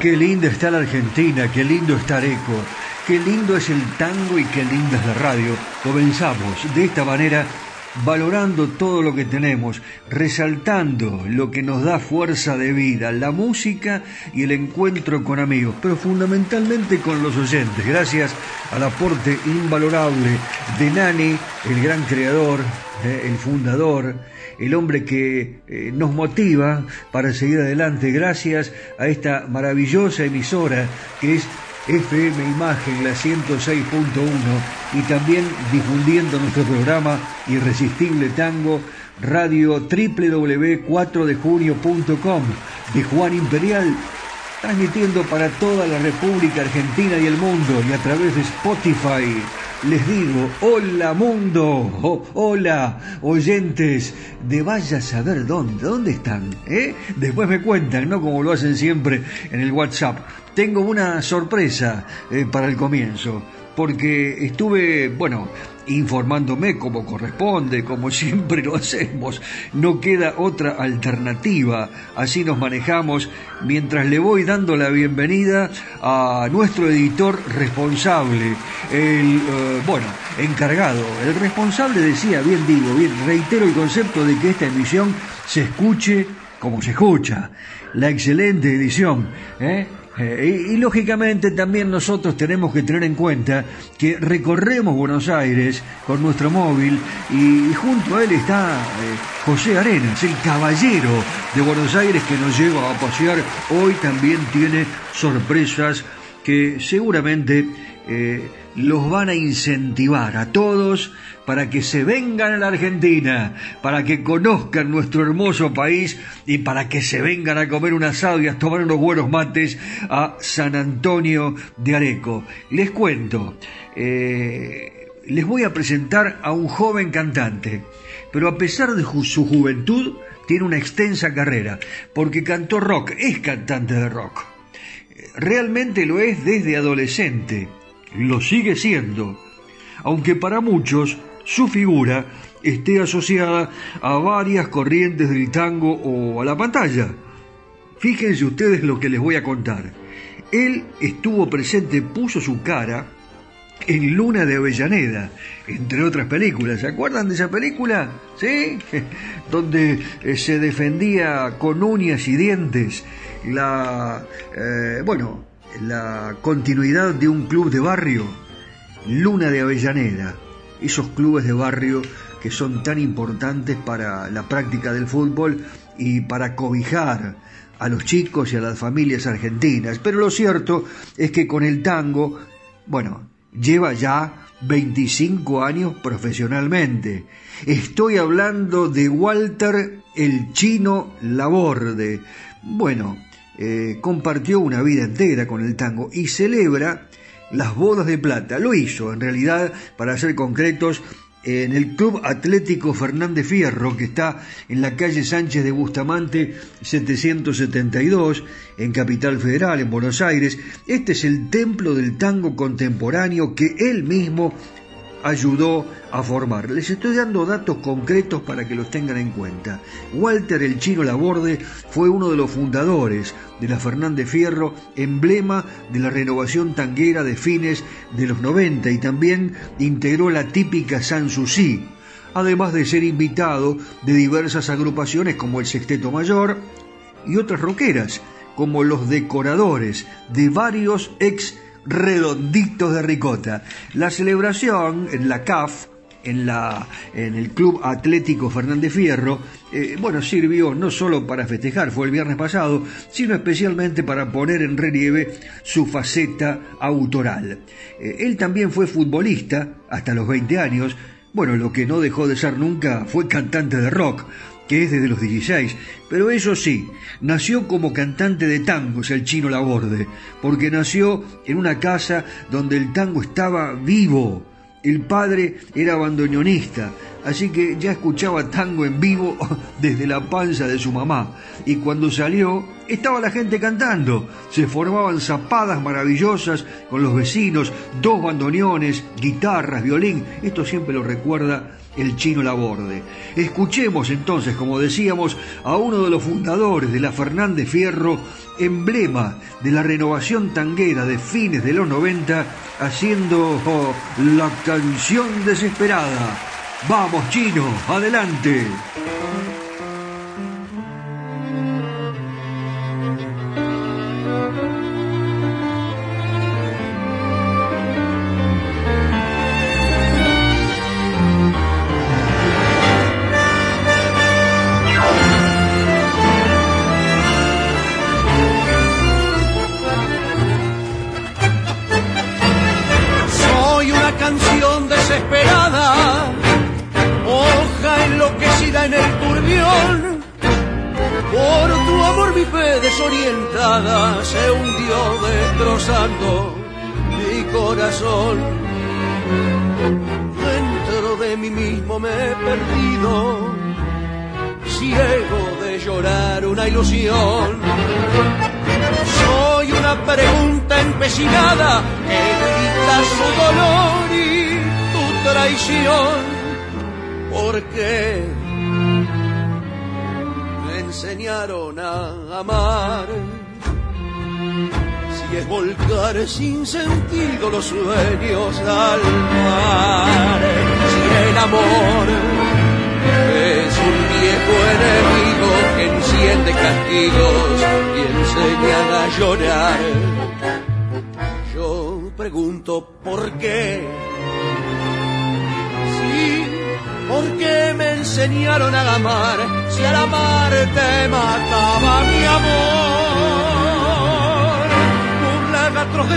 Qué linda está la Argentina, qué lindo está Areco, qué lindo es el tango y qué linda es la radio. Comenzamos de esta manera valorando todo lo que tenemos, resaltando lo que nos da fuerza de vida, la música y el encuentro con amigos, pero fundamentalmente con los oyentes, gracias al aporte invalorable de Nani, el gran creador, eh, el fundador, el hombre que eh, nos motiva para seguir adelante gracias a esta maravillosa emisora que es FM Imagen, la 106.1, y también difundiendo nuestro programa Irresistible Tango, radio www.4dejunio.com de Juan Imperial, transmitiendo para toda la República Argentina y el mundo, y a través de Spotify les digo, hola mundo, hola oyentes de vaya a saber dónde, dónde están, ¿eh? Después me cuentan, ¿no? Como lo hacen siempre en el WhatsApp. Tengo una sorpresa eh, para el comienzo, porque estuve, bueno, informándome como corresponde, como siempre lo hacemos. No queda otra alternativa. Así nos manejamos mientras le voy dando la bienvenida a nuestro editor responsable, el, eh, bueno, encargado. El responsable decía, bien digo, bien, reitero el concepto de que esta emisión se escuche como se escucha, la excelente edición. ¿eh? Eh, y, lógicamente también nosotros tenemos que tener en cuenta que recorremos Buenos Aires con nuestro móvil y, junto a él está eh, José Arenas, el caballero de Buenos Aires que nos lleva a pasear. Hoy también tiene sorpresas que seguramente los van a incentivar a todos para que se vengan a la Argentina, para que conozcan nuestro hermoso país y para que se vengan a comer un asado y a tomar unos buenos mates a San Antonio de Areco. Les cuento, eh, les voy a presentar a un joven cantante, pero a pesar de su juventud, tiene una extensa carrera, porque cantó rock, es cantante de rock. Realmente lo es desde adolescente, lo sigue siendo, aunque para muchos su figura esté asociada a varias corrientes del tango o a la pantalla. Fíjense ustedes lo que les voy a contar. Él estuvo presente, puso su cara en Luna de Avellaneda, entre otras películas. ¿Se acuerdan de esa película? ¿Sí? Donde eh, se defendía con uñas y dientes la, eh, bueno, la continuidad de un club de barrio, Luna de Avellaneda esos clubes de barrio que son tan importantes para la práctica del fútbol y para cobijar a los chicos y a las familias argentinas. Pero lo cierto es que con el tango, bueno, lleva ya 25 años profesionalmente. Estoy hablando de Walter el Chino Laborde. Bueno, eh, compartió una vida entera con el tango y celebra las bodas de plata. Lo hizo, en realidad, para ser concretos, en el Club Atlético Fernández Fierro, que está en la calle Sánchez de Bustamante 772, en Capital Federal, en Buenos Aires. Este es el templo del tango contemporáneo que él mismo ayudó a formar. Les estoy dando datos concretos para que los tengan en cuenta. Walter el Chino Laborde fue uno de los fundadores de la Fernández Fierro, emblema de la renovación tanguera de fines de los 90 y también integró la típica Sanssouci, además de ser invitado de diversas agrupaciones como el Sexteto Mayor y otras roqueras, como los decoradores de varios ex redonditos de ricota. La celebración en la CAF, en, la, en el Club Atlético Fernández Fierro, eh, bueno, sirvió no solo para festejar, fue el viernes pasado, sino especialmente para poner en relieve su faceta autoral. Eh, él también fue futbolista hasta los 20 años, bueno, lo que no dejó de ser nunca fue cantante de rock, que es desde los 16, pero eso sí, nació como cantante de tangos el chino Laborde, porque nació en una casa donde el tango estaba vivo. El padre era bandoneonista, así que ya escuchaba tango en vivo desde la panza de su mamá. Y cuando salió, estaba la gente cantando. Se formaban zapadas maravillosas con los vecinos, dos bandoneones, guitarras, violín. Esto siempre lo recuerda el chino Laborde. Escuchemos entonces, como decíamos, a uno de los fundadores de la Fernández Fierro, emblema de la renovación tanguera de fines de los 90, haciendo oh, la canción desesperada. Vamos, chino, adelante.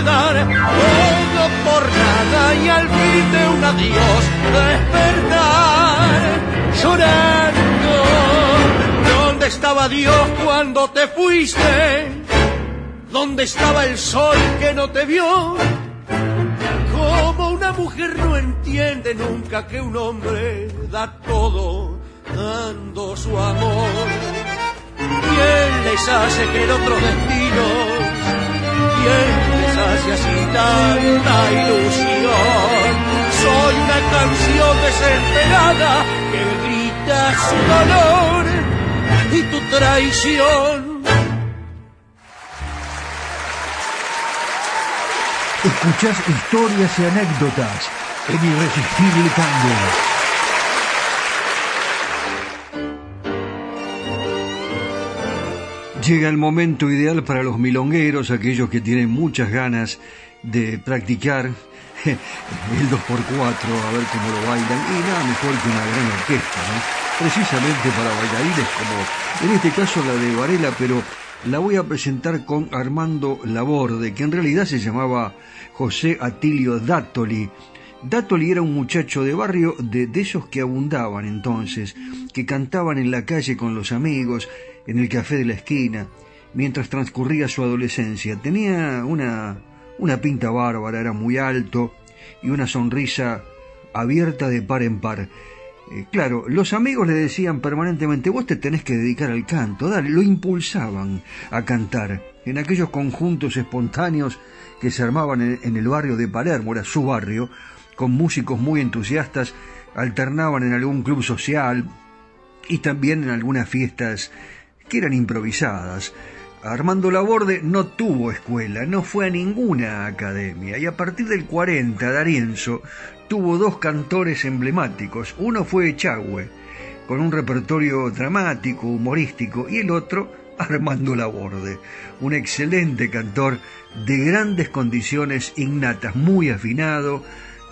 Dar todo por nada y al fin de un adiós despertar llorando. ¿Dónde estaba Dios cuando te fuiste? ¿Dónde estaba el sol que no te vio? Como una mujer no entiende nunca que un hombre da todo dando su amor. ¿Quién les hace creer otros destinos? ¿Quién hace así tanta ilusión? Soy una canción desesperada que grita su dolor y tu traición. Escuchás historias y anécdotas en Irresistible Tango. Llega el momento ideal para los milongueros, aquellos que tienen muchas ganas de practicar el 2x4, a ver cómo lo bailan, y nada mejor que una gran orquesta, ¿no? Precisamente para bailarines como, en este caso la de Varela, pero la voy a presentar con Armando Laborde, que en realidad se llamaba José Atilio Dátoli. Dátoli era un muchacho de barrio de, de esos que abundaban entonces, que cantaban en la calle con los amigos, en el café de la esquina, mientras transcurría su adolescencia. Tenía una, una pinta bárbara, era muy alto y una sonrisa abierta de par en par. Eh, claro, los amigos le decían permanentemente, vos te tenés que dedicar al canto, dale, lo impulsaban a cantar. En aquellos conjuntos espontáneos que se armaban en el barrio de Palermo, era su barrio, con músicos muy entusiastas, alternaban en algún club social y también en algunas fiestas que eran improvisadas. Armando Laborde no tuvo escuela, no fue a ninguna academia y a partir del 40 Darienzo tuvo dos cantores emblemáticos. Uno fue Echagüe, con un repertorio dramático, humorístico, y el otro Armando Laborde, un excelente cantor de grandes condiciones innatas, muy afinado,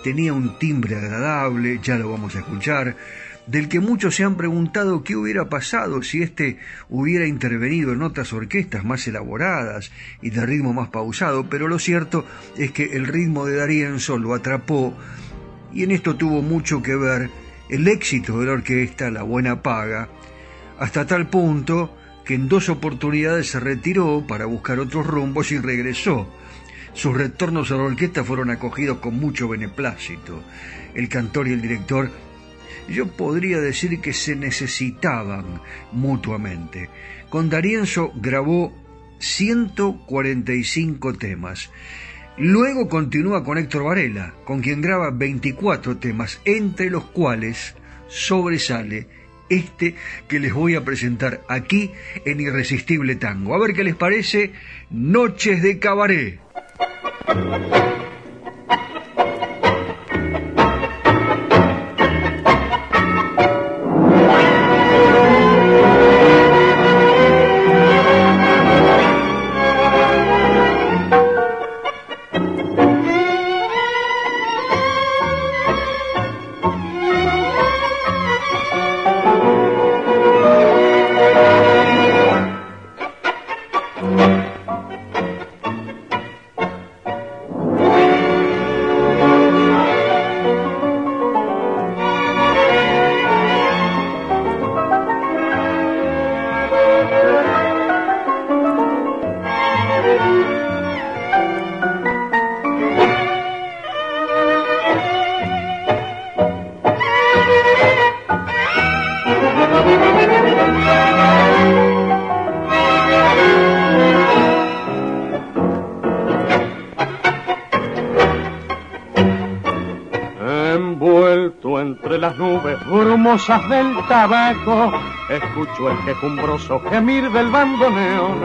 tenía un timbre agradable, ya lo vamos a escuchar, del que muchos se han preguntado qué hubiera pasado si éste hubiera intervenido en otras orquestas más elaboradas y de ritmo más pausado, pero lo cierto es que el ritmo de Darienzo lo atrapó y en esto tuvo mucho que ver el éxito de la orquesta, la buena paga, hasta tal punto que en dos oportunidades se retiró para buscar otros rumbos y regresó. Sus retornos a la orquesta fueron acogidos con mucho beneplácito. El cantor y el director yo podría decir que se necesitaban mutuamente. Con Darienzo grabó 145 temas. Luego continúa con Héctor Varela, con quien graba 24 temas, entre los cuales sobresale este que les voy a presentar aquí en Irresistible Tango. A ver qué les parece, Noches de Cabaret. Del tabaco, escucho el quejumbroso gemir del bandoneón.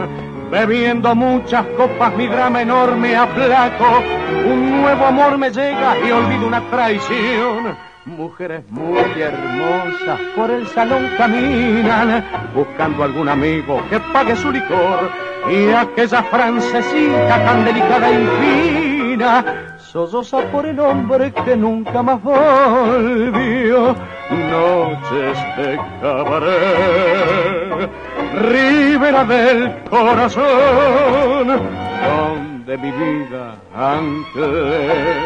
Bebiendo muchas copas mi drama enorme aplaco, un nuevo amor me llega y olvido una traición. Mujeres muy hermosas por el salón caminan, buscando algún amigo que pague su licor. Y aquella francesita tan delicada y fina, solloza por el hombre que nunca más volvió. Noches de cabaret, ribera del corazón, donde mi vida antes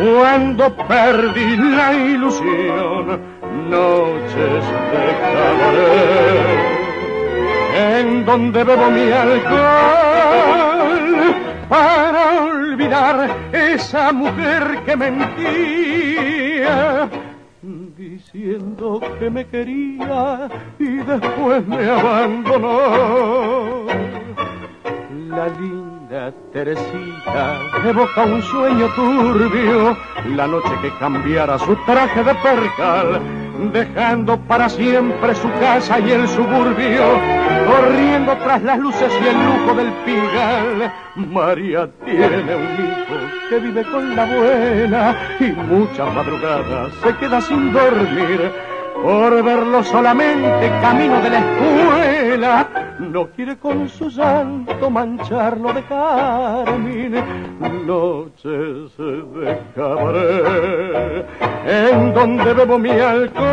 cuando perdí la ilusión, noches de cabaret, en donde bebo mi alcohol para olvidar esa mujer que mentía, diciendo que me quería y después me abandonó. La linda Teresita evoca un sueño turbio, la noche que cambiara su traje de percal, dejando para siempre su casa y el suburbio, corriendo tras las luces y el lujo del pigal. María tiene un hijo que vive con la buena y muchas madrugadas se queda sin dormir por verlo solamente camino de la escuela, no quiere con su llanto mancharlo de carmín. Noches de cabaret, en donde bebo mi alcohol,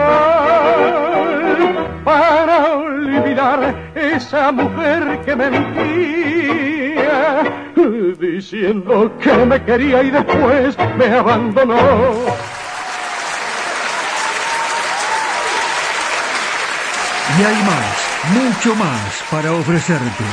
para olvidar esa mujer que mentía, diciendo que me quería y después me abandonó. Y hay más, mucho más para ofrecerte.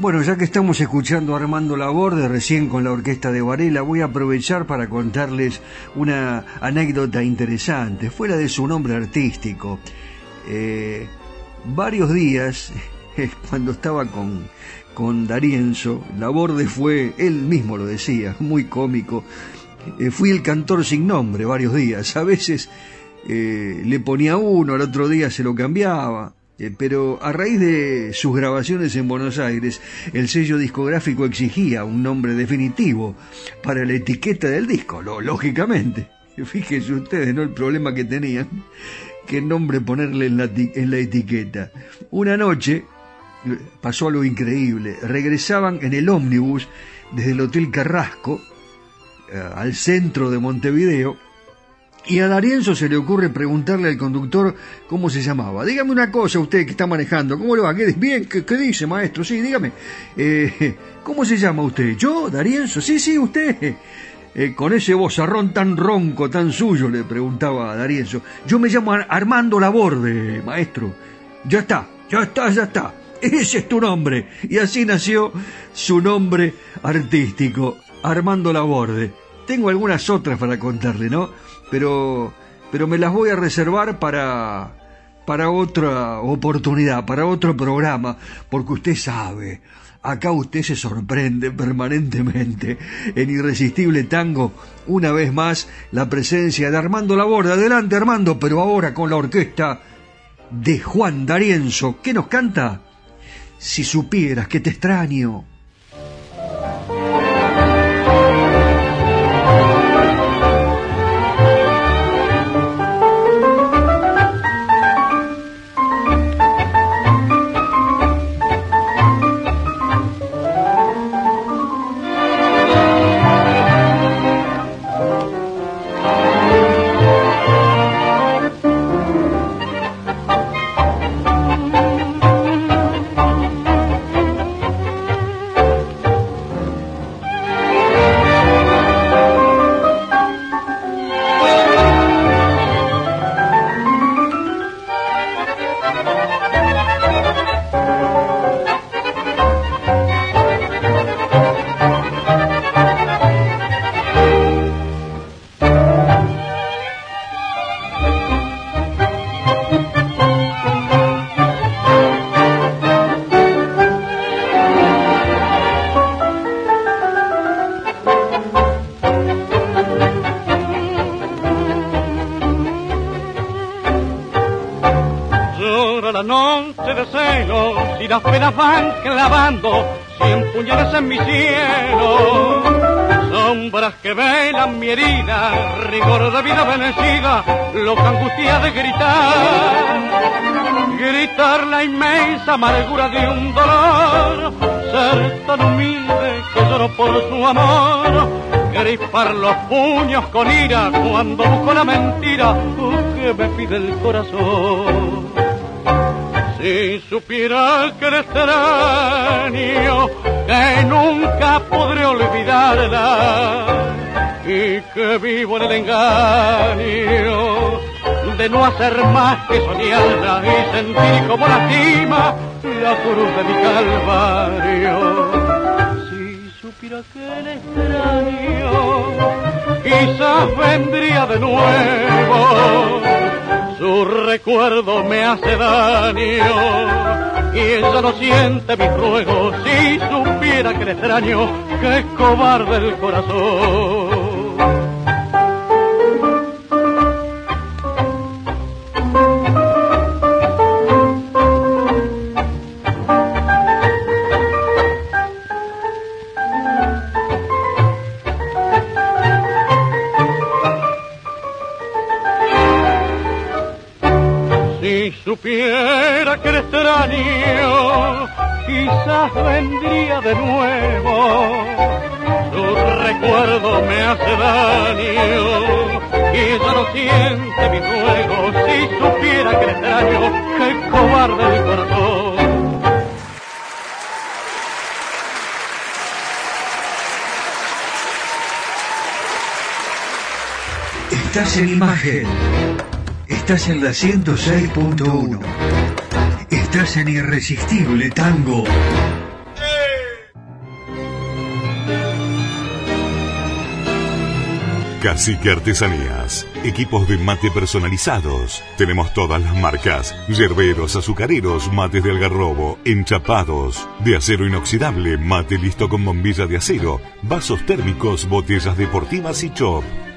Bueno, ya que estamos escuchando a Armando Laborde recién con la orquesta de Varela, voy a aprovechar para contarles una anécdota interesante. Fue la de su nombre artístico. Eh, varios días, cuando estaba con, con Darienzo, Laborde fue, él mismo lo decía, muy cómico. Eh, fui el cantor sin nombre varios días. A veces eh, le ponía uno, al otro día se lo cambiaba. Eh, pero a raíz de sus grabaciones en Buenos Aires, el sello discográfico exigía un nombre definitivo para la etiqueta del disco, lógicamente. Fíjense ustedes, ¿no? El problema que tenían, qué nombre ponerle en la, en la etiqueta. Una noche pasó algo increíble. Regresaban en el ómnibus desde el Hotel Carrasco al centro de Montevideo y a Darienzo se le ocurre preguntarle al conductor cómo se llamaba. Dígame una cosa, usted que está manejando, ¿cómo le va? ¿Qué, bien? ¿Qué, dice, maestro? Sí, dígame. Eh, ¿Cómo se llama usted? ¿Yo, Darienzo? Sí, sí, usted. Eh, con ese vozarrón tan ronco, tan suyo, le preguntaba a Darienzo. Yo me llamo Armando Laborde, maestro. Ya está, ya está, ya está. Ese es tu nombre. Y así nació su nombre artístico, Armando Laborde. Tengo algunas otras para contarle, ¿no? pero, pero me las voy a reservar para, para otra oportunidad, para otro programa, porque usted sabe, acá usted se sorprende permanentemente en Irresistible Tango, una vez más, la presencia de Armando Laborda. Adelante, Armando, pero ahora con la orquesta de Juan D'Arienzo. ¿Qué nos canta? Si supieras que te extraño. Las penas van clavando cien puñales en mi cielo. Sombras que velan mi herida, rigor de vida vencida, loca angustia de gritar. Gritar la inmensa amargura de un dolor, ser tan humilde que lloro por su amor. Gripar los puños con ira cuando busco la mentira que me pide el corazón. Si supiera que el extraño, que nunca podré olvidarla y que vivo en el engaño de no hacer más que soñarla y sentir como lastima la cruz de mi calvario. Si supiera que el extraño quizás vendría de nuevo su recuerdo me hace daño y ella no siente mis ruegos si supiera que le extraño, que es cobarde el corazón. Supiera que el extraño quizás vendría de nuevo. Su recuerdo me hace daño y ya no siente mi ruego si supiera que el extraño que cobarde el corazón. Estás en imagen Estás en la 106.1. Estás en Irresistible Tango. Cacique Artesanías. Equipos de mate personalizados. Tenemos todas las marcas. Yerberos, azucareros, mates de algarrobo, enchapados, de acero inoxidable, mate listo con bombilla de acero, vasos térmicos, botellas deportivas y chop.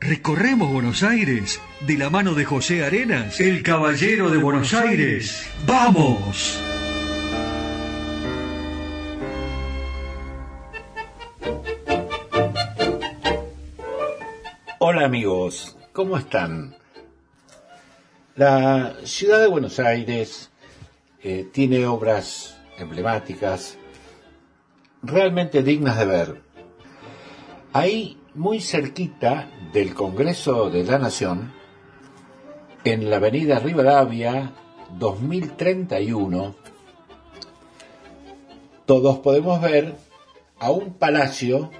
recorremos Buenos Aires de la mano de José Arenas, el caballero de Buenos Aires. ¡Vamos! Hola amigos, ¿cómo están? La ciudad de Buenos Aires eh, tiene obras emblemáticas realmente dignas de ver. Muy cerquita del Congreso de la Nación, en la avenida Rivadavia 2031, todos podemos ver a un palacio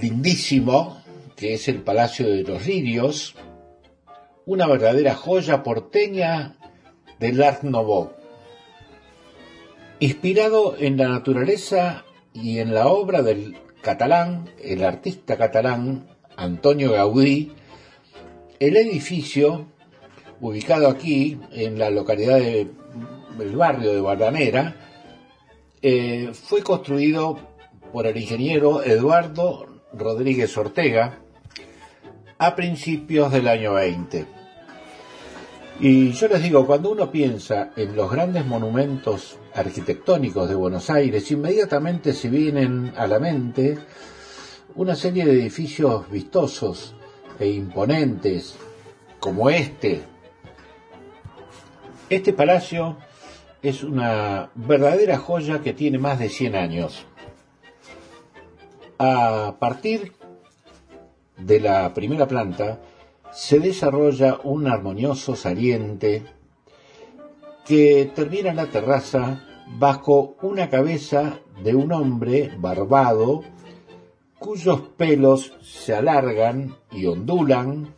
lindísimo que es el Palacio de los Lirios, una verdadera joya porteña del Art Nouveau. Inspirado en la naturaleza y en la obra del catalán, el artista catalán Antonio Gaudí, el edificio, ubicado aquí en la localidad del barrio de Bardanera, eh, fue construido por el ingeniero Eduardo Rodríguez Ortega, a principios del año 20. Y yo les digo, cuando uno piensa en los grandes monumentos arquitectónicos de Buenos Aires, inmediatamente se vienen a la mente una serie de edificios vistosos e imponentes, como este. Este palacio es una verdadera joya que tiene más de 100 años. A partir de la primera planta se desarrolla un armonioso saliente que termina en la terraza bajo una cabeza de un hombre barbado cuyos pelos se alargan y ondulan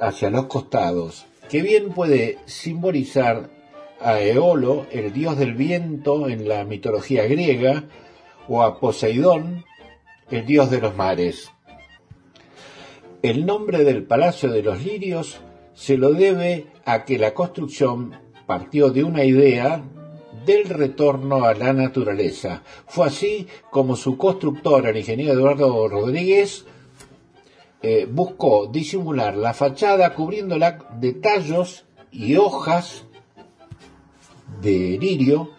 hacia los costados, que bien puede simbolizar a Eolo, el dios del viento en la mitología griega, o a Poseidón, el dios de los mares. El nombre del Palacio de los Lirios se lo debe a que la construcción partió de una idea del retorno a la naturaleza. Fue así como su constructor, el ingeniero Eduardo Rodríguez, eh, buscó disimular la fachada cubriéndola de tallos y hojas de lirio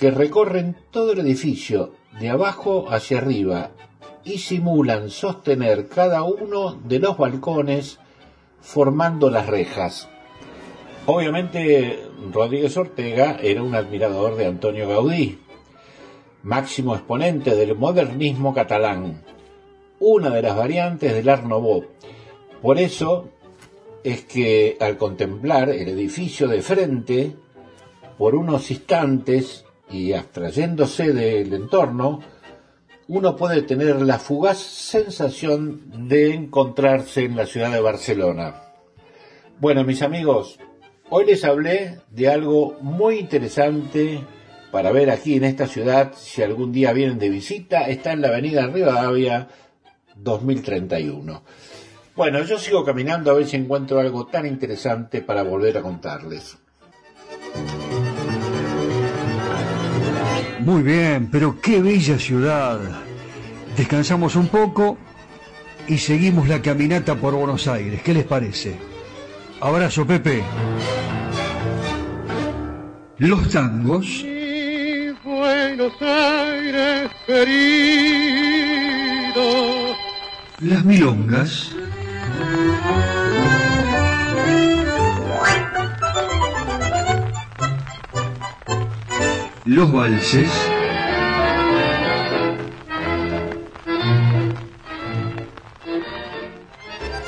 que recorren todo el edificio de abajo hacia arriba y simulan sostener cada uno de los balcones formando las rejas. Obviamente Rodríguez Ortega era un admirador de Antonio Gaudí, máximo exponente del modernismo catalán, una de las variantes del Art. Por eso es que al contemplar el edificio de frente, por unos instantes y abstrayéndose del entorno, uno puede tener la fugaz sensación de encontrarse en la ciudad de Barcelona. Bueno, mis amigos, hoy les hablé de algo muy interesante para ver aquí en esta ciudad, si algún día vienen de visita, está en la avenida Rivadavia 2031. Bueno, yo sigo caminando a ver si encuentro algo tan interesante para volver a contarles. Muy bien, pero qué bella ciudad. Descansamos un poco y seguimos la caminata por Buenos Aires. ¿Qué les parece? Abrazo, Pepe. Los tangos. Buenos Aires querido. Las milongas. Los valses,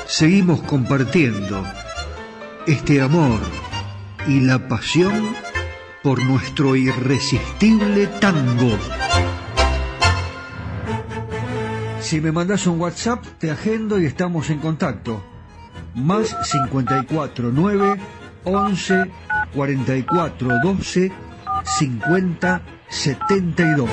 seguimos compartiendo este amor y la pasión por nuestro irresistible tango. Si me mandas un WhatsApp, te agendo y estamos en contacto. Más 54 9 11 44 12 5072.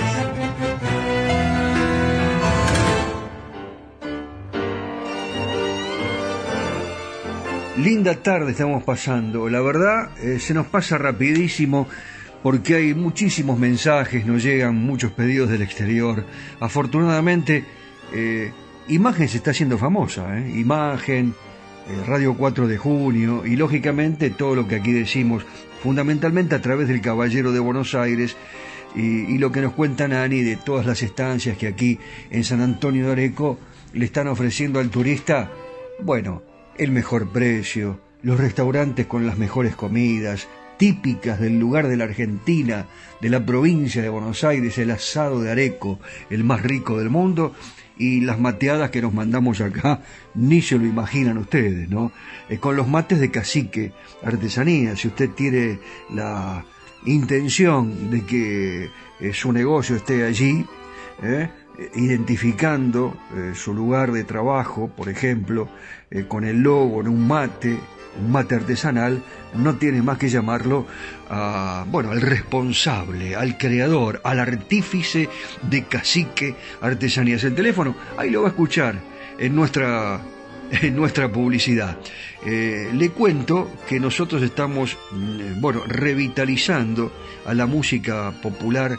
Linda tarde estamos pasando. La verdad, eh, se nos pasa rapidísimo porque hay muchísimos mensajes, nos llegan muchos pedidos del exterior. Afortunadamente, eh, Imagen se está haciendo famosa. ¿eh? Imagen, Radio 4 de Junio y lógicamente todo lo que aquí decimos, fundamentalmente a través del Caballero de Buenos Aires y, y lo que nos cuenta Nani de todas las estancias que aquí en San Antonio de Areco le están ofreciendo al turista. Bueno, el mejor precio, los restaurantes con las mejores comidas, típicas del lugar de la Argentina, de la provincia de Buenos Aires, el asado de Areco, el más rico del mundo, y las mateadas que nos mandamos acá, ni se lo imaginan ustedes, ¿no? Eh, con los mates de cacique, artesanía, si usted tiene la intención de que eh, su negocio esté allí, ¿eh? identificando eh, su lugar de trabajo, por ejemplo, con el logo en un mate, mate artesanal, no tiene más que llamarlo a, bueno, al responsable, al creador, al artífice de cacique artesanías. El teléfono, ahí lo va a escuchar en nuestra en nuestra publicidad. Eh, le cuento que nosotros estamos, mm, bueno, revitalizando a la música popular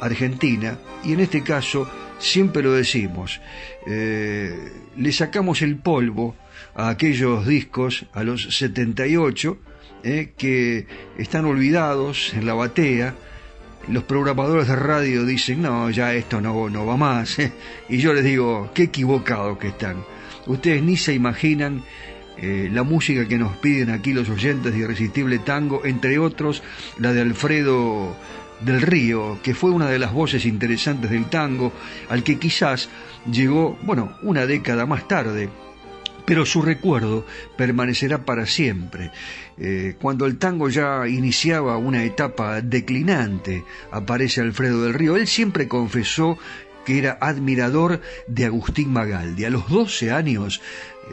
argentina y en este caso siempre lo decimos, eh, le sacamos el polvo a aquellos discos, a los 78, eh, que están olvidados en la batea, los programadores de radio dicen, no, ya esto no, no va más, y yo les digo, qué equivocados que están. Ustedes ni se imaginan eh, la música que nos piden aquí los oyentes de Irresistible Tango, entre otros la de Alfredo del Río, que fue una de las voces interesantes del tango, al que quizás llegó, bueno, una década más tarde, pero su recuerdo permanecerá para siempre. Eh, cuando el tango ya iniciaba una etapa declinante, aparece Alfredo del Río. Él siempre confesó que era admirador de Agustín Magaldi. A los 12 años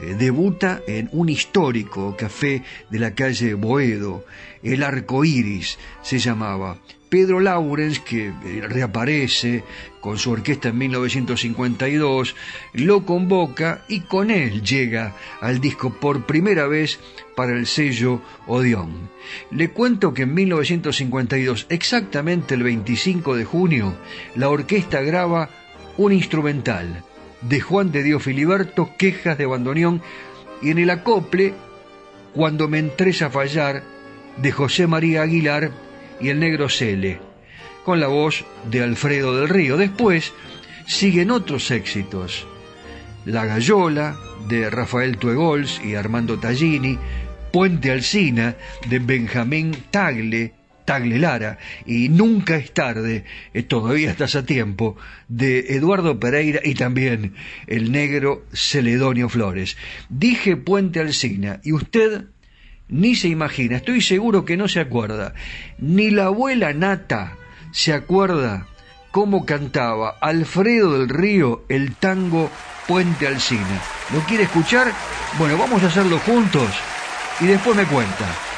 eh, debuta en un histórico café de la calle Boedo, el Arco Iris se llamaba. Pedro Laurens, que eh, reaparece con su orquesta en 1952, lo convoca y con él llega al disco por primera vez para el sello Odeón. Le cuento que en 1952, exactamente el 25 de junio, la orquesta graba un instrumental de Juan de Dios Filiberto, Quejas de Bandoneón, y en el acople, Cuando me entres a fallar, de José María Aguilar y el negro Cele, con la voz de Alfredo del Río. Después siguen otros éxitos. La Gallola, de Rafael Tuegols y Armando Tallini, Puente Alsina, de Benjamín Tagle, Tagle Lara, y Nunca es tarde, eh, todavía estás a tiempo, de Eduardo Pereira y también el negro Celedonio Flores. Dije Puente Alsina, y usted ni se imagina, estoy seguro que no se acuerda, ni la abuela Nata se acuerda cómo cantaba Alfredo del Río el tango Puente Alsina. ¿Lo quiere escuchar? Bueno, vamos a hacerlo juntos y después me cuenta.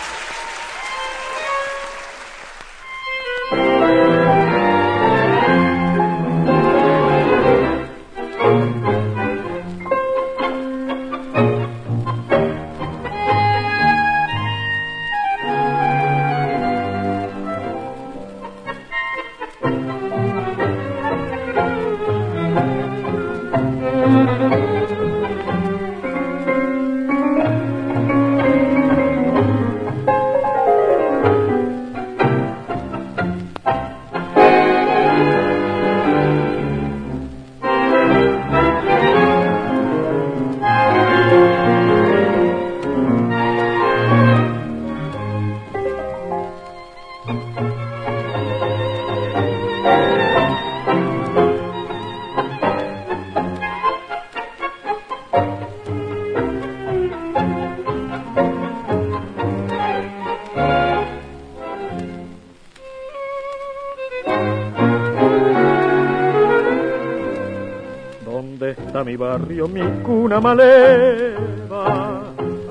¿Dónde está mi barrio, mi cuna maleva?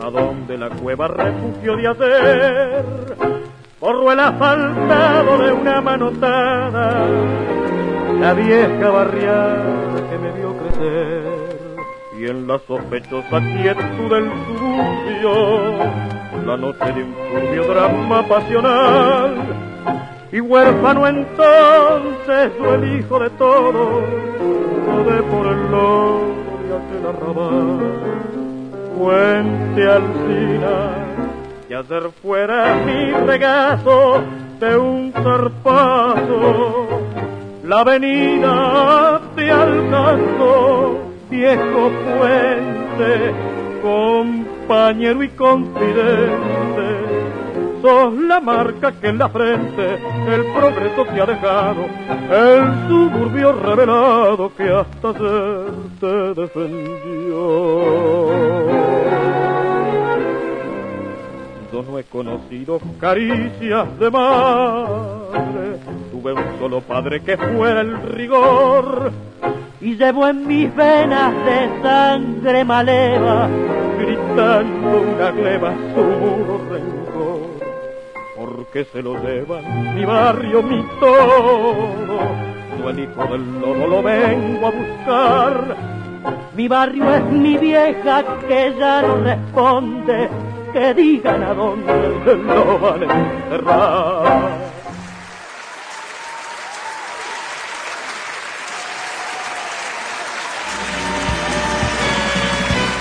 ¿A dónde la cueva refugio de ayer? Corro el asfaltado de una manotada, la vieja barriada que me vio crecer. Y en la sospechosa quietud del suburbio, la noche de un turbio drama pasional. Y huérfano entonces yo el hijo de todos, de por el de aquel arrabal. Fuente alcina, que ayer fuera mi regazo de un zarpazo, la avenida te alcanzó viejo puente, compañero y confidente, sos la marca que en la frente el progreso te ha dejado, el suburbio revelado que hasta ayer te defendió. Yo no he conocido caricias de madre, tuve un solo padre que fuera el rigor y llevo en mis venas de sangre maleva, gritando una gleba su rencor. Porque se lo llevan mi barrio, mi todo, yo el hijo del lobo lo vengo a buscar. Mi barrio es mi vieja que ya no responde, que digan a dónde lo van a enterrar.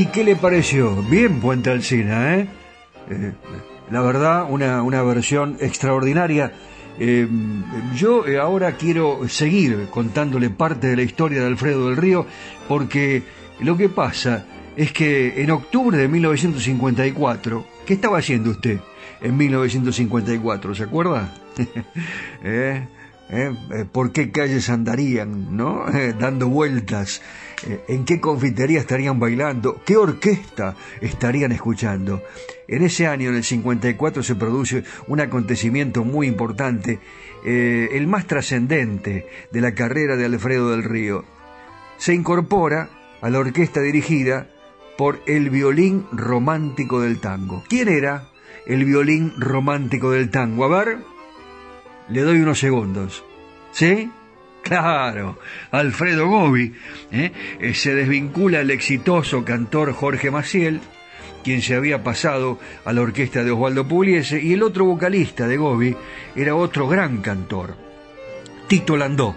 ¿Y qué le pareció? Bien Puente Alcina, ¿eh? eh la verdad, una, una versión extraordinaria. Eh, yo eh, ahora quiero seguir contándole parte de la historia de Alfredo del Río, porque lo que pasa es que en octubre de 1954, ¿qué estaba haciendo usted en 1954? ¿Se acuerda? ¿Por qué calles andarían, no? Dando vueltas en qué confitería estarían bailando, qué orquesta estarían escuchando. En ese año, en el 54, se produce un acontecimiento muy importante, eh, el más trascendente de la carrera de Alfredo del Río. Se incorpora a la orquesta dirigida por el violín romántico del tango. ¿Quién era el violín romántico del tango? A ver, le doy unos segundos. ¿Sí? Claro, Alfredo Gobi ¿eh? Eh, se desvincula el exitoso cantor Jorge Maciel, quien se había pasado a la orquesta de Osvaldo Pugliese, y el otro vocalista de Gobi era otro gran cantor, Tito Landó.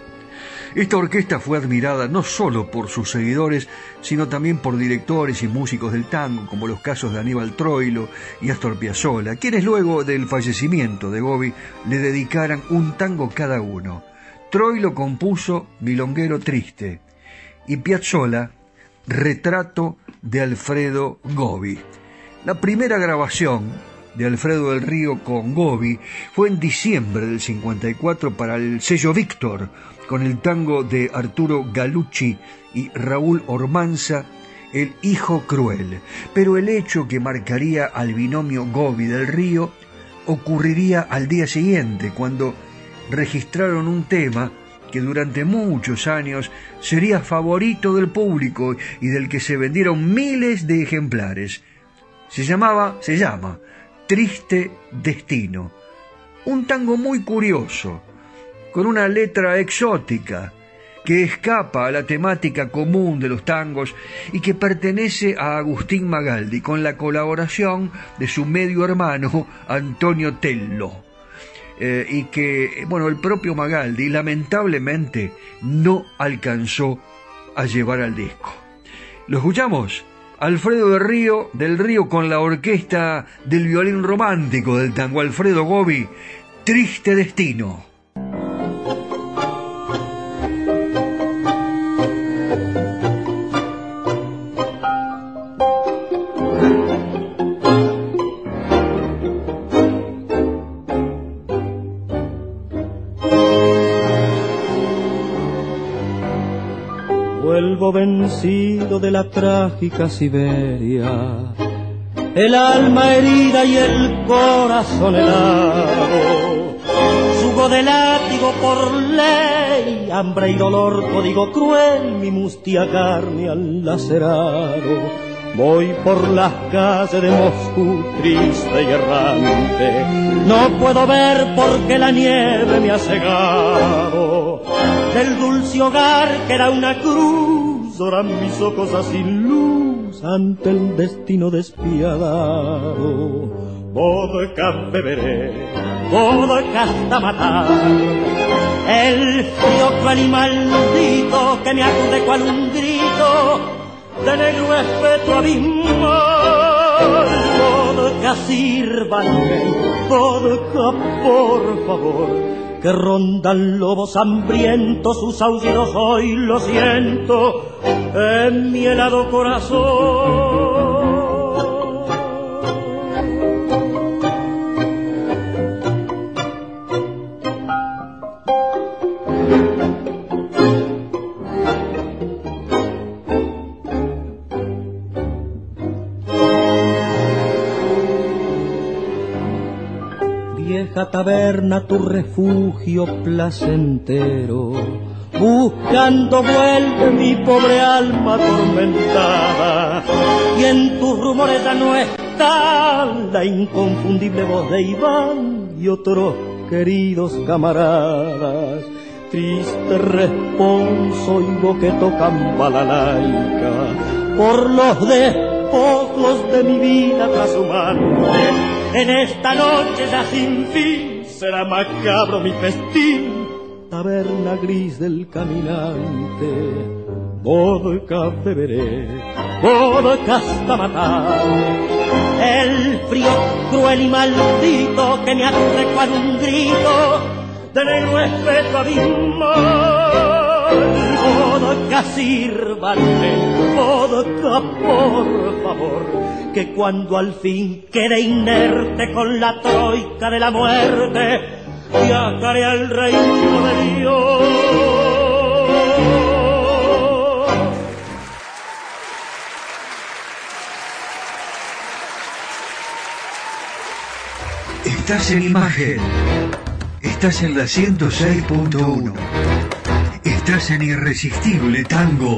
Esta orquesta fue admirada no solo por sus seguidores, sino también por directores y músicos del tango, como los casos de Aníbal Troilo y Astor Piazzolla, quienes luego del fallecimiento de Gobi le dedicaran un tango cada uno. Troilo compuso Milonguero Triste y Piazzolla Retrato de Alfredo Gobi. La primera grabación de Alfredo del Río con Gobi fue en diciembre del 54 para el sello Víctor, con el tango de Arturo Galucci y Raúl Ormanza, El Hijo Cruel. Pero el hecho que marcaría al binomio Gobi del Río ocurriría al día siguiente, cuando registraron un tema que durante muchos años sería favorito del público y del que se vendieron miles de ejemplares. Se llamaba, se llama, Triste Destino. Un tango muy curioso, con una letra exótica, que escapa a la temática común de los tangos y que pertenece a Agustín Magaldi, con la colaboración de su medio hermano Antonio Tello. Eh, y que, bueno, el propio Magaldi lamentablemente no alcanzó a llevar al disco. ¿Lo escuchamos? Alfredo del Río, del Río con la orquesta del violín romántico del tango Alfredo Gobi, Triste Destino. Vencido de la trágica Siberia, el alma herida y el corazón helado. Sugo de látigo por ley, hambre y dolor, código cruel, mi mustia carne al lacerado Voy por las calles de Moscú triste y errante. No puedo ver porque la nieve me ha cegado. Del dulce hogar que era una cruz, oran mis ojos sin luz ante el destino despiadado. Vodka beberé, vodka hasta matar. El frío cual y maldito que me acude cual un grito de negro espeto abismal. Vodka sírvanme, vodka por favor, que rondan lobos hambrientos, sus aullidos hoy lo siento en mi helado corazón. Taberna tu refugio placentero. Buscando vuelve mi pobre alma atormentada y en tus rumores no está la inconfundible voz de Iván y otros queridos camaradas. Triste responso y que tocan balalaica por los despojos de mi vida trashumante en esta noche ya sin fin será macabro mi festín, taberna gris del caminante. Vodka beberé, vodka hasta matar. El frío cruel y maldito que me hace cual un grito de negro espejo abismal. Vodka sírvanme, vodka por favor que cuando al fin quede inerte con la troika de la muerte, viajaré al reino de Dios. Estás en imagen. Estás en la 106.1. Estás en Irresistible Tango.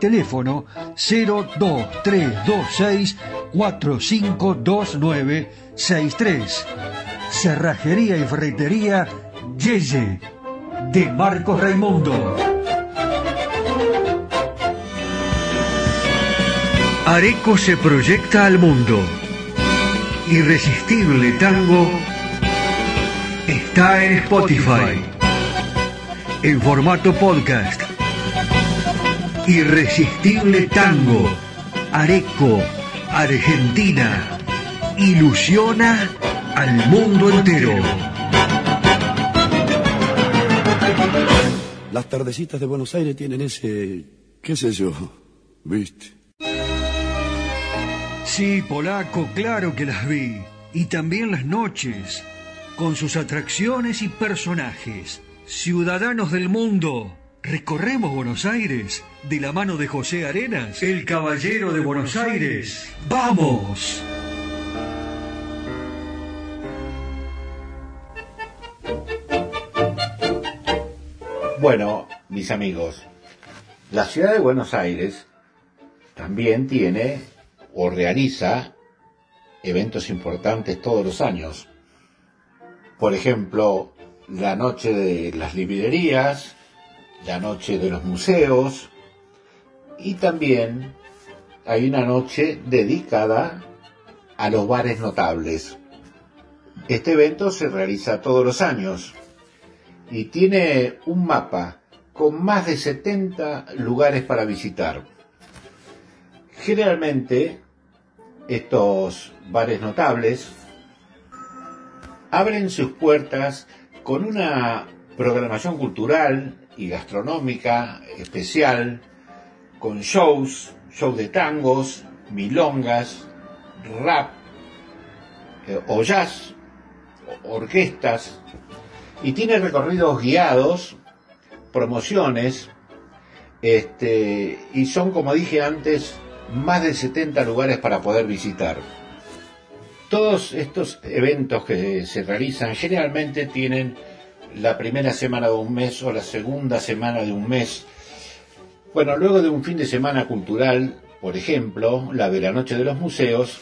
Teléfono 02326 4529 63. Cerrajería y ferretería Yeye de Marcos Raimundo. Areco se proyecta al mundo. Irresistible Tango está en Spotify, en formato podcast. Irresistible Tango, Areco, Argentina, ilusiona al mundo entero. Las tardecitas de Buenos Aires tienen ese, qué sé yo, viste. Sí, polaco, claro que las vi. Y también las noches, con sus atracciones y personajes. Ciudadanos del mundo, recorremos Buenos Aires de la mano de José Arenas, el caballero de Buenos Aires. ¡Vamos! Bueno, mis amigos, la ciudad de Buenos Aires también tiene o realiza eventos importantes todos los años. Por ejemplo, la noche de las librerías, la noche de los museos y también hay una noche dedicada a los bares notables. Este evento se realiza todos los años y tiene un mapa con más de 70 lugares para visitar. Generalmente, estos bares notables abren sus puertas con una programación cultural y gastronómica especial, con shows, shows de tangos, milongas, rap eh, o jazz, orquestas, y tiene recorridos guiados, promociones, este, y son, como dije antes, más de 70 lugares para poder visitar. Todos estos eventos que se realizan generalmente tienen la primera semana de un mes o la segunda semana de un mes. Bueno, luego de un fin de semana cultural, por ejemplo, la de la Noche de los Museos,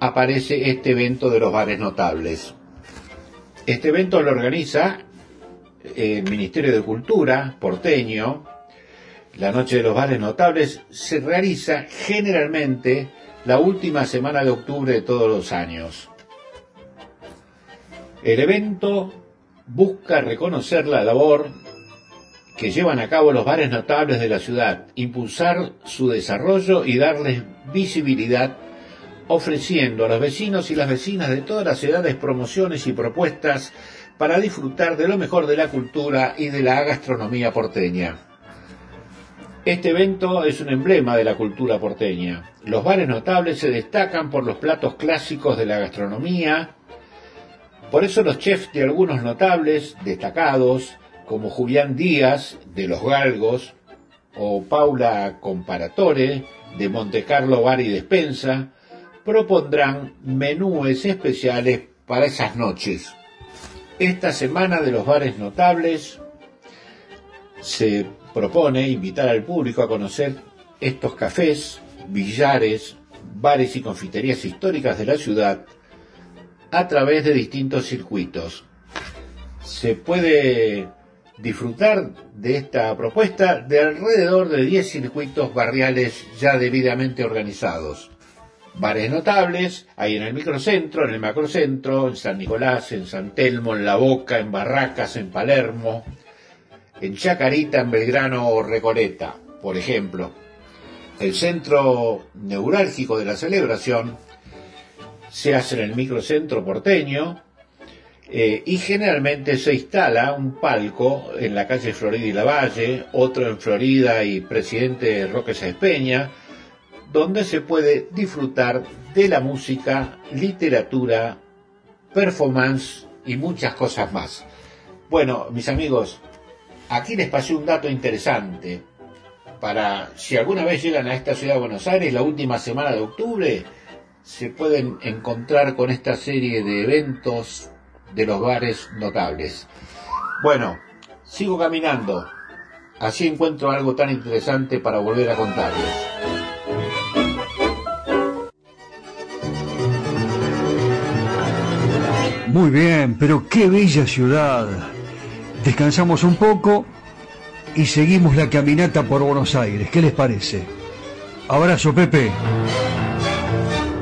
aparece este evento de los bares notables. Este evento lo organiza el Ministerio de Cultura porteño. La Noche de los Bares Notables se realiza generalmente la última semana de octubre de todos los años. El evento busca reconocer la labor que llevan a cabo los bares notables de la ciudad, impulsar su desarrollo y darles visibilidad, ofreciendo a los vecinos y las vecinas de todas las ciudades promociones y propuestas para disfrutar de lo mejor de la cultura y de la gastronomía porteña. Este evento es un emblema de la cultura porteña. Los bares notables se destacan por los platos clásicos de la gastronomía, por eso los chefs de algunos notables destacados, como Julián Díaz de Los Galgos o Paula Comparatore de Montecarlo Bar y Despensa, propondrán menúes especiales para esas noches. Esta semana de los bares notables se propone invitar al público a conocer estos cafés, billares, bares y confiterías históricas de la ciudad a través de distintos circuitos. Se puede disfrutar de esta propuesta de alrededor de 10 circuitos barriales ya debidamente organizados. Bares notables hay en el microcentro, en el macrocentro, en San Nicolás, en San Telmo, en La Boca, en Barracas, en Palermo, en Chacarita, en Belgrano o Recoleta, por ejemplo. El centro neurálgico de la celebración se hace en el microcentro porteño eh, y generalmente se instala un palco en la calle Florida y Lavalle, otro en Florida y Presidente Roque Sáenz Peña, donde se puede disfrutar de la música, literatura, performance y muchas cosas más. Bueno, mis amigos, aquí les pasé un dato interesante para si alguna vez llegan a esta ciudad de Buenos Aires la última semana de octubre, se pueden encontrar con esta serie de eventos de los bares notables. Bueno, sigo caminando. Así encuentro algo tan interesante para volver a contarles. Muy bien, pero qué bella ciudad. Descansamos un poco y seguimos la caminata por Buenos Aires. ¿Qué les parece? Abrazo, Pepe.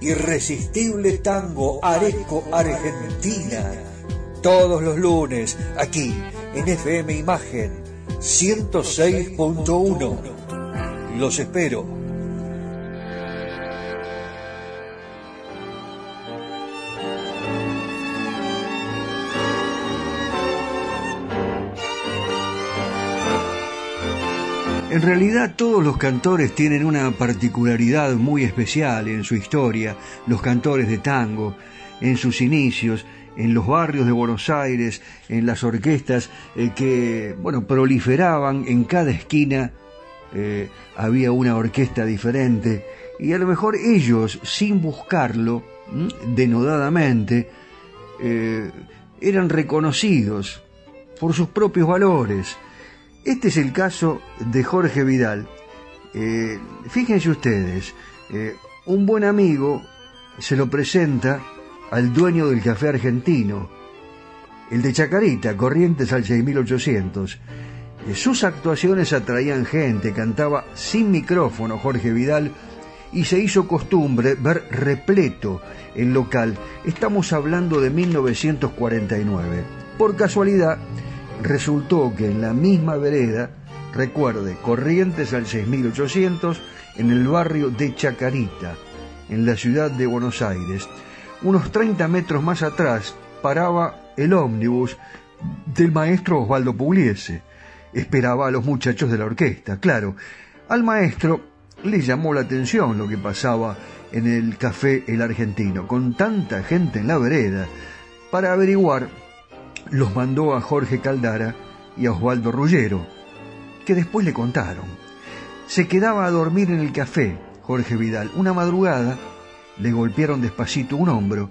Irresistible Tango Areco Argentina. Todos los lunes aquí en FM Imagen 106.1. Los espero. En realidad todos los cantores tienen una particularidad muy especial en su historia, los cantores de tango, en sus inicios, en los barrios de Buenos Aires, en las orquestas eh, que, bueno, proliferaban en cada esquina, eh, había una orquesta diferente, y a lo mejor ellos, sin buscarlo, denodadamente, eh, eran reconocidos por sus propios valores, este es el caso de Jorge Vidal. Eh, fíjense ustedes, eh, un buen amigo se lo presenta al dueño del café argentino, el de Chacarita, Corrientes al 6800. Eh, sus actuaciones atraían gente, cantaba sin micrófono Jorge Vidal y se hizo costumbre ver repleto el local. Estamos hablando de 1949. Por casualidad, resultó que en la misma vereda, recuerde, Corrientes al 6800, en el barrio de Chacarita, en la ciudad de Buenos Aires, unos 30 metros más atrás paraba el ómnibus del maestro Osvaldo Pugliese. Esperaba a los muchachos de la orquesta, claro. Al maestro le llamó la atención lo que pasaba en el café El Argentino, con tanta gente en la vereda, para averiguar los mandó a Jorge Caldara y a Osvaldo Rullero, que después le contaron. Se quedaba a dormir en el café, Jorge Vidal. Una madrugada le golpearon despacito un hombro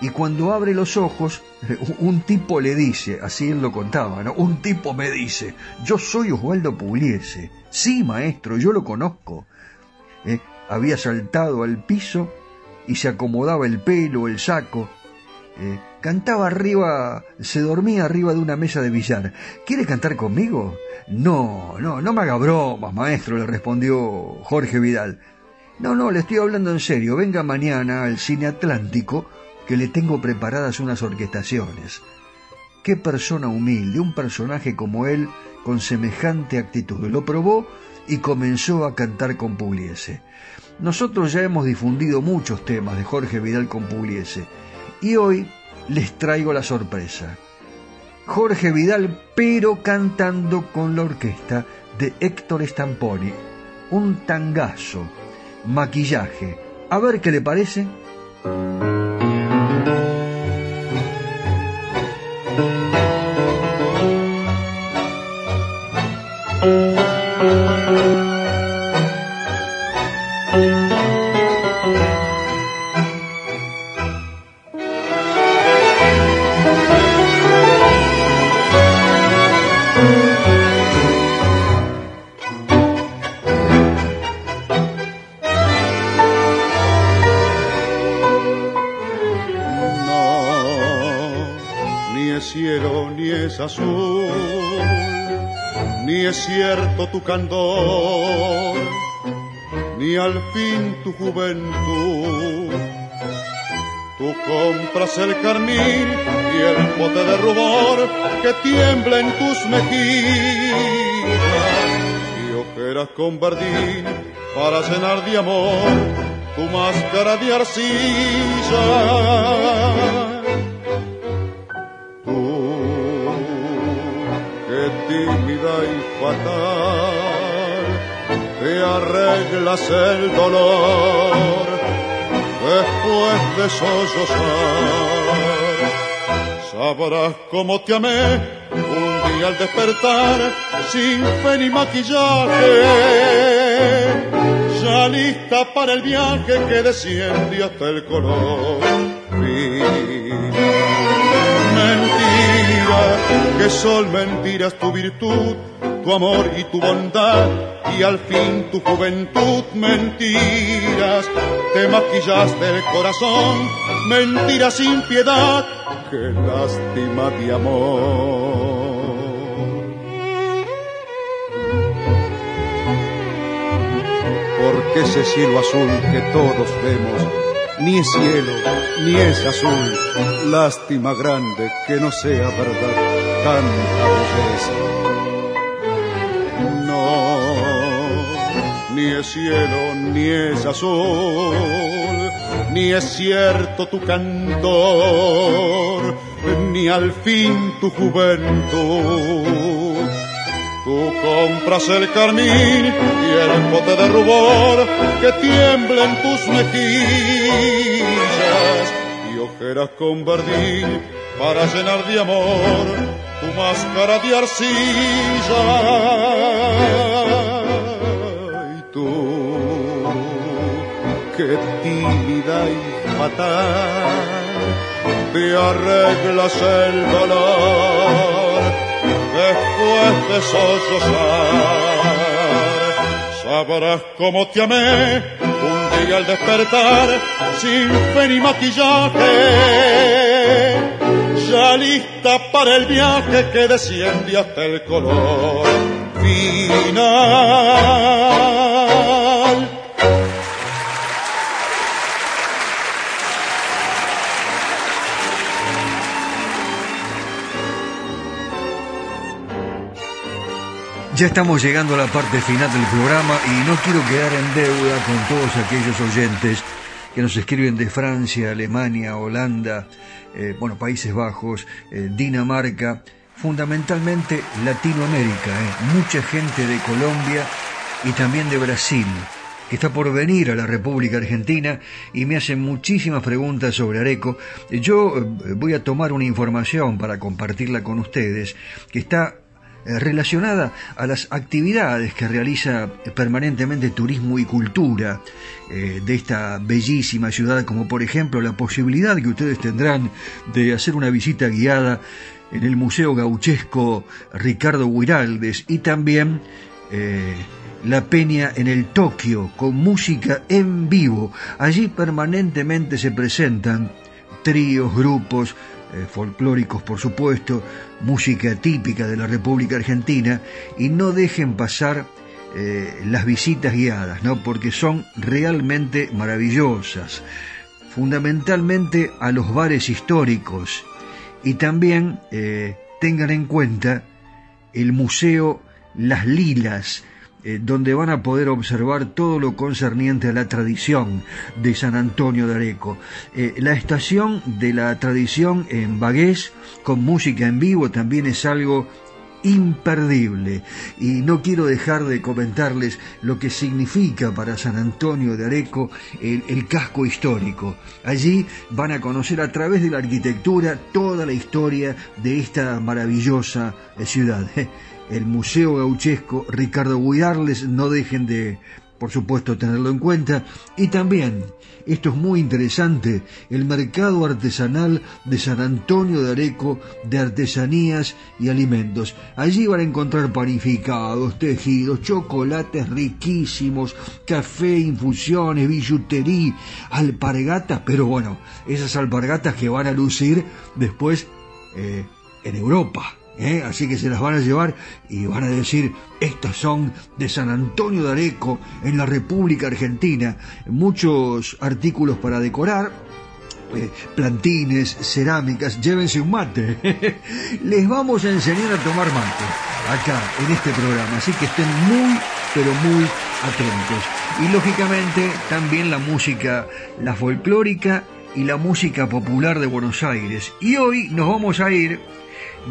y cuando abre los ojos, un tipo le dice, así él lo contaba, ¿no? Un tipo me dice, yo soy Osvaldo Pugliese. Sí, maestro, yo lo conozco. ¿Eh? Había saltado al piso y se acomodaba el pelo, el saco. ¿Eh? Cantaba arriba, se dormía arriba de una mesa de billar. ¿Quiere cantar conmigo? No, no, no me haga bromas, maestro, le respondió Jorge Vidal. No, no, le estoy hablando en serio. Venga mañana al Cine Atlántico, que le tengo preparadas unas orquestaciones. Qué persona humilde, un personaje como él, con semejante actitud. Lo probó y comenzó a cantar con Pugliese. Nosotros ya hemos difundido muchos temas de Jorge Vidal con Pugliese. Y hoy les traigo la sorpresa. Jorge Vidal, pero cantando con la orquesta de Héctor Stamponi. Un tangazo, maquillaje. A ver qué le parece. que tiembla en tus mejillas y ojeras con verdín para cenar de amor tu máscara de arcilla. Tú, que tímida y fatal, te arreglas el dolor después de sollozar Sabrás cómo te amé un día al despertar sin fe ni maquillaje. Ya lista para el viaje que desciende hasta el color. Mentira, que son mentiras tu virtud, tu amor y tu bondad, y al fin tu juventud, mentiras, te maquillaste el corazón, mentiras sin piedad, qué lástima de amor. Porque ese cielo azul que todos vemos ni es cielo, ni es azul. Lástima grande que no sea verdad tanta belleza. Ni es cielo, ni es azul, ni es cierto tu cantor, ni al fin tu juventud. Tú compras el carmín y el bote de rubor que tiembla en tus mejillas y ojeras con verdín para llenar de amor tu máscara de arcilla. Y fatal, te arreglas el dolor después de sollozar. Sabrás cómo te amé un día al despertar sin fe ni maquillaje. Ya lista para el viaje que desciende hasta el color final. Ya estamos llegando a la parte final del programa y no quiero quedar en deuda con todos aquellos oyentes que nos escriben de Francia, Alemania, Holanda, eh, bueno, Países Bajos, eh, Dinamarca, fundamentalmente Latinoamérica, eh, mucha gente de Colombia y también de Brasil, que está por venir a la República Argentina y me hacen muchísimas preguntas sobre Areco. Yo voy a tomar una información para compartirla con ustedes, que está relacionada a las actividades que realiza permanentemente turismo y cultura eh, de esta bellísima ciudad, como por ejemplo la posibilidad que ustedes tendrán de hacer una visita guiada en el Museo Gauchesco Ricardo Huiraldes y también eh, la Peña en el Tokio con música en vivo. Allí permanentemente se presentan tríos, grupos, eh, folclóricos por supuesto, música típica de la República Argentina y no dejen pasar eh, las visitas guiadas, ¿no? porque son realmente maravillosas, fundamentalmente a los bares históricos y también eh, tengan en cuenta el Museo Las Lilas, eh, donde van a poder observar todo lo concerniente a la tradición de San Antonio de Areco. Eh, la estación de la tradición en Bagués, con música en vivo, también es algo imperdible y no quiero dejar de comentarles lo que significa para San Antonio de Areco el, el, casco histórico. Allí van a conocer a través de la arquitectura toda la historia de esta maravillosa ciudad. El Museo Gauchesco Ricardo Guiarles, no dejen de por supuesto tenerlo en cuenta, y también, esto es muy interesante, el mercado artesanal de San Antonio de Areco de artesanías y alimentos. Allí van a encontrar panificados, tejidos, chocolates riquísimos, café, infusiones, billutería, alpargatas, pero bueno, esas alpargatas que van a lucir después eh, en Europa. ¿Eh? así que se las van a llevar y van a decir, estas son de San Antonio de Areco, en la República Argentina, muchos artículos para decorar, eh, plantines, cerámicas, llévense un mate. Les vamos a enseñar a tomar mate acá en este programa, así que estén muy, pero muy atentos. Y lógicamente también la música, la folclórica y la música popular de Buenos Aires. Y hoy nos vamos a ir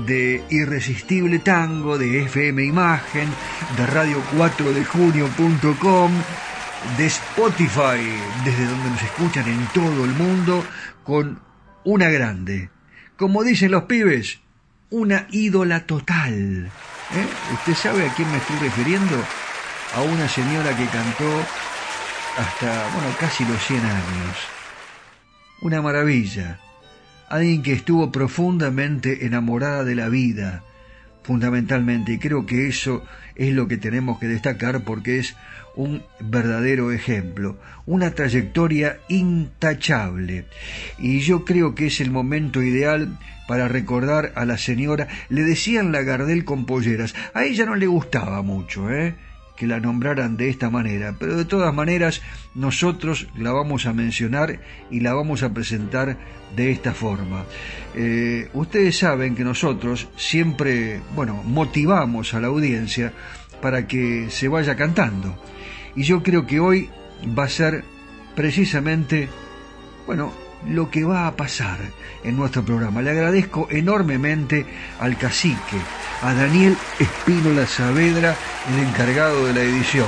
de Irresistible Tango, de FM Imagen, de radio4dejunio.com, de Spotify, desde donde nos escuchan en todo el mundo, con una grande. Como dicen los pibes, una ídola total. ¿Eh? ¿Usted sabe a quién me estoy refiriendo? A una señora que cantó hasta, bueno, casi los 100 años. Una maravilla. Alguien que estuvo profundamente enamorada de la vida, fundamentalmente, y creo que eso es lo que tenemos que destacar porque es un verdadero ejemplo, una trayectoria intachable. Y yo creo que es el momento ideal para recordar a la señora, le decían la Gardel con polleras, a ella no le gustaba mucho, ¿eh? Que la nombraran de esta manera, pero de todas maneras nosotros la vamos a mencionar y la vamos a presentar de esta forma. Eh, ustedes saben que nosotros siempre, bueno, motivamos a la audiencia para que se vaya cantando. Y yo creo que hoy va a ser precisamente, bueno, lo que va a pasar en nuestro programa. Le agradezco enormemente al cacique, a Daniel Espínola Saavedra, el encargado de la edición,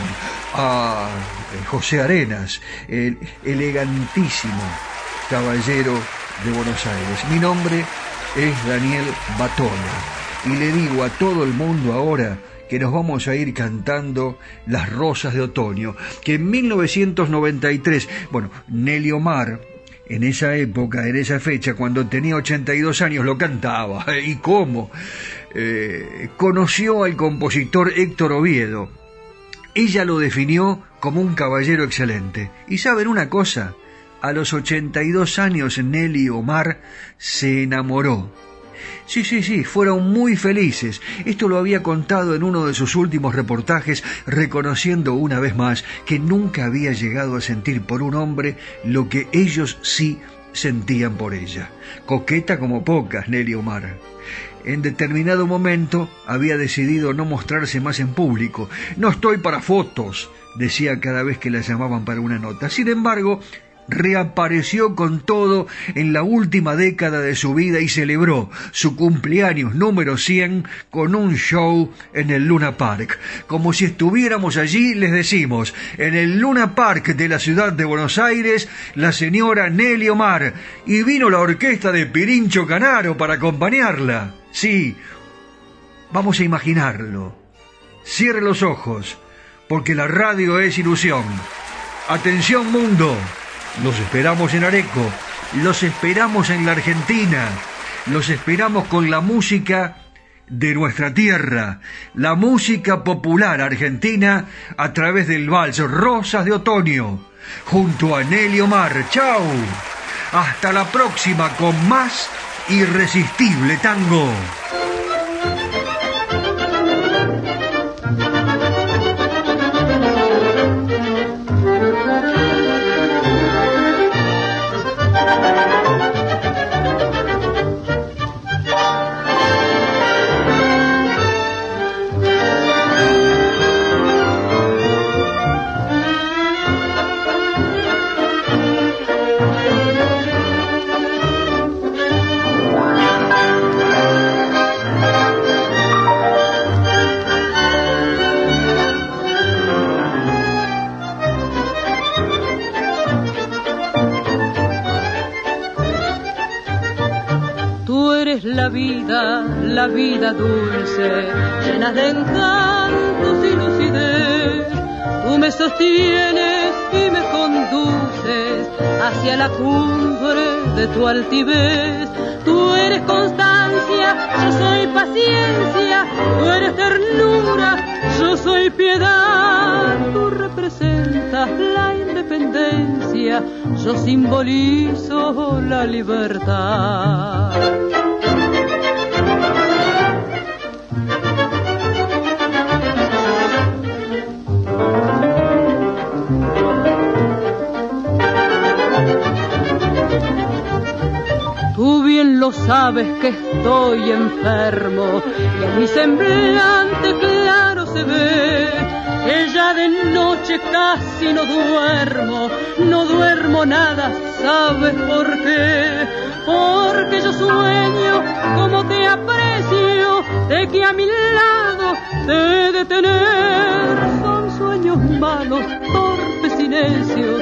a eh, José Arenas, el elegantísimo caballero de Buenos Aires. Mi nombre es Daniel Batola y le digo a todo el mundo ahora que nos vamos a ir cantando Las Rosas de Otoño, que en 1993, bueno, Nelly Omar, en esa época, en esa fecha, cuando tenía 82 años, lo cantaba. ¿Y cómo? Eh, conoció al compositor Héctor Oviedo. Ella lo definió como un caballero excelente. ¿Y saben una cosa? A los 82 años Nelly Omar se enamoró Sí, sí, sí, fueron muy felices. Esto lo había contado en uno de sus últimos reportajes, reconociendo una vez más que nunca había llegado a sentir por un hombre lo que ellos sí sentían por ella. Coqueta como pocas, Nelly Omar. En determinado momento había decidido no mostrarse más en público. No estoy para fotos, decía cada vez que la llamaban para una nota. Sin embargo, reapareció con todo en la última década de su vida y celebró su cumpleaños número 100 con un show en el Luna Park. Como si estuviéramos allí, les decimos, en el Luna Park de la ciudad de Buenos Aires, la señora Nelly Omar, y vino la orquesta de Pirincho Canaro para acompañarla. Sí, vamos a imaginarlo. Cierre los ojos, porque la radio es ilusión. Atención mundo, los esperamos en Areco, los esperamos en la Argentina, los esperamos con la música de nuestra tierra, la música popular argentina a través del vals Rosas de Otoño, junto a Nelly Omar. ¡Chao! Hasta la próxima con más Irresistible Tango. La vida dulce, llena de encantos y lucidez. Tú me sostienes y me conduces hacia la cumbre de tu altivez. Tú eres constancia, yo soy paciencia, tú eres ternura, yo soy piedad. Tú representas la independencia, yo simbolizo la libertad. Sabes que estoy enfermo y en mi semblante claro se ve. Que ya de noche casi no duermo, no duermo nada, ¿sabes por qué? Porque yo sueño como te aprecio, de que a mi lado te de tener. Son sueños malos, torpes y necios,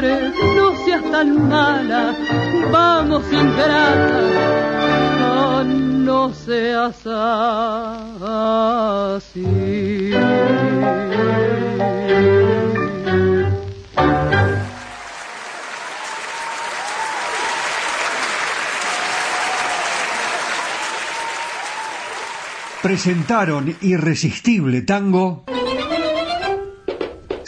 siempre, no seas tan mala, vamos ingrata, no, no seas así. presentaron Irresistible Tango,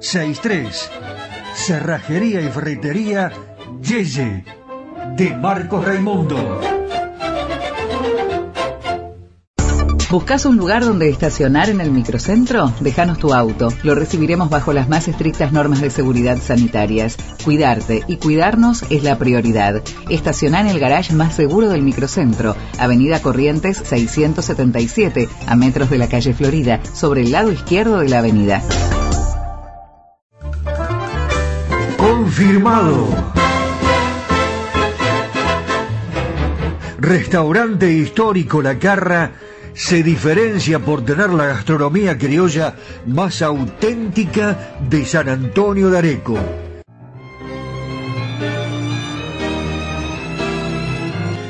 452963. Cerrajería y ferretería Yeye de Marcos Raimundo. ¿Buscas un lugar donde estacionar en el microcentro? Déjanos tu auto. Lo recibiremos bajo las más estrictas normas de seguridad sanitarias. Cuidarte y cuidarnos es la prioridad. Estacionar en el garage más seguro del microcentro, Avenida Corrientes 677, a metros de la calle Florida, sobre el lado izquierdo de la avenida. Confirmado. Restaurante histórico La Carra se diferencia por tener la gastronomía criolla más auténtica de San Antonio de Areco.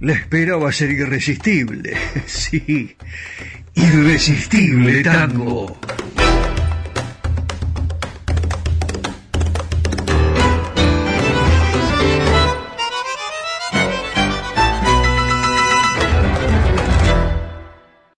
la espera va a ser irresistible. Sí, irresistible tango.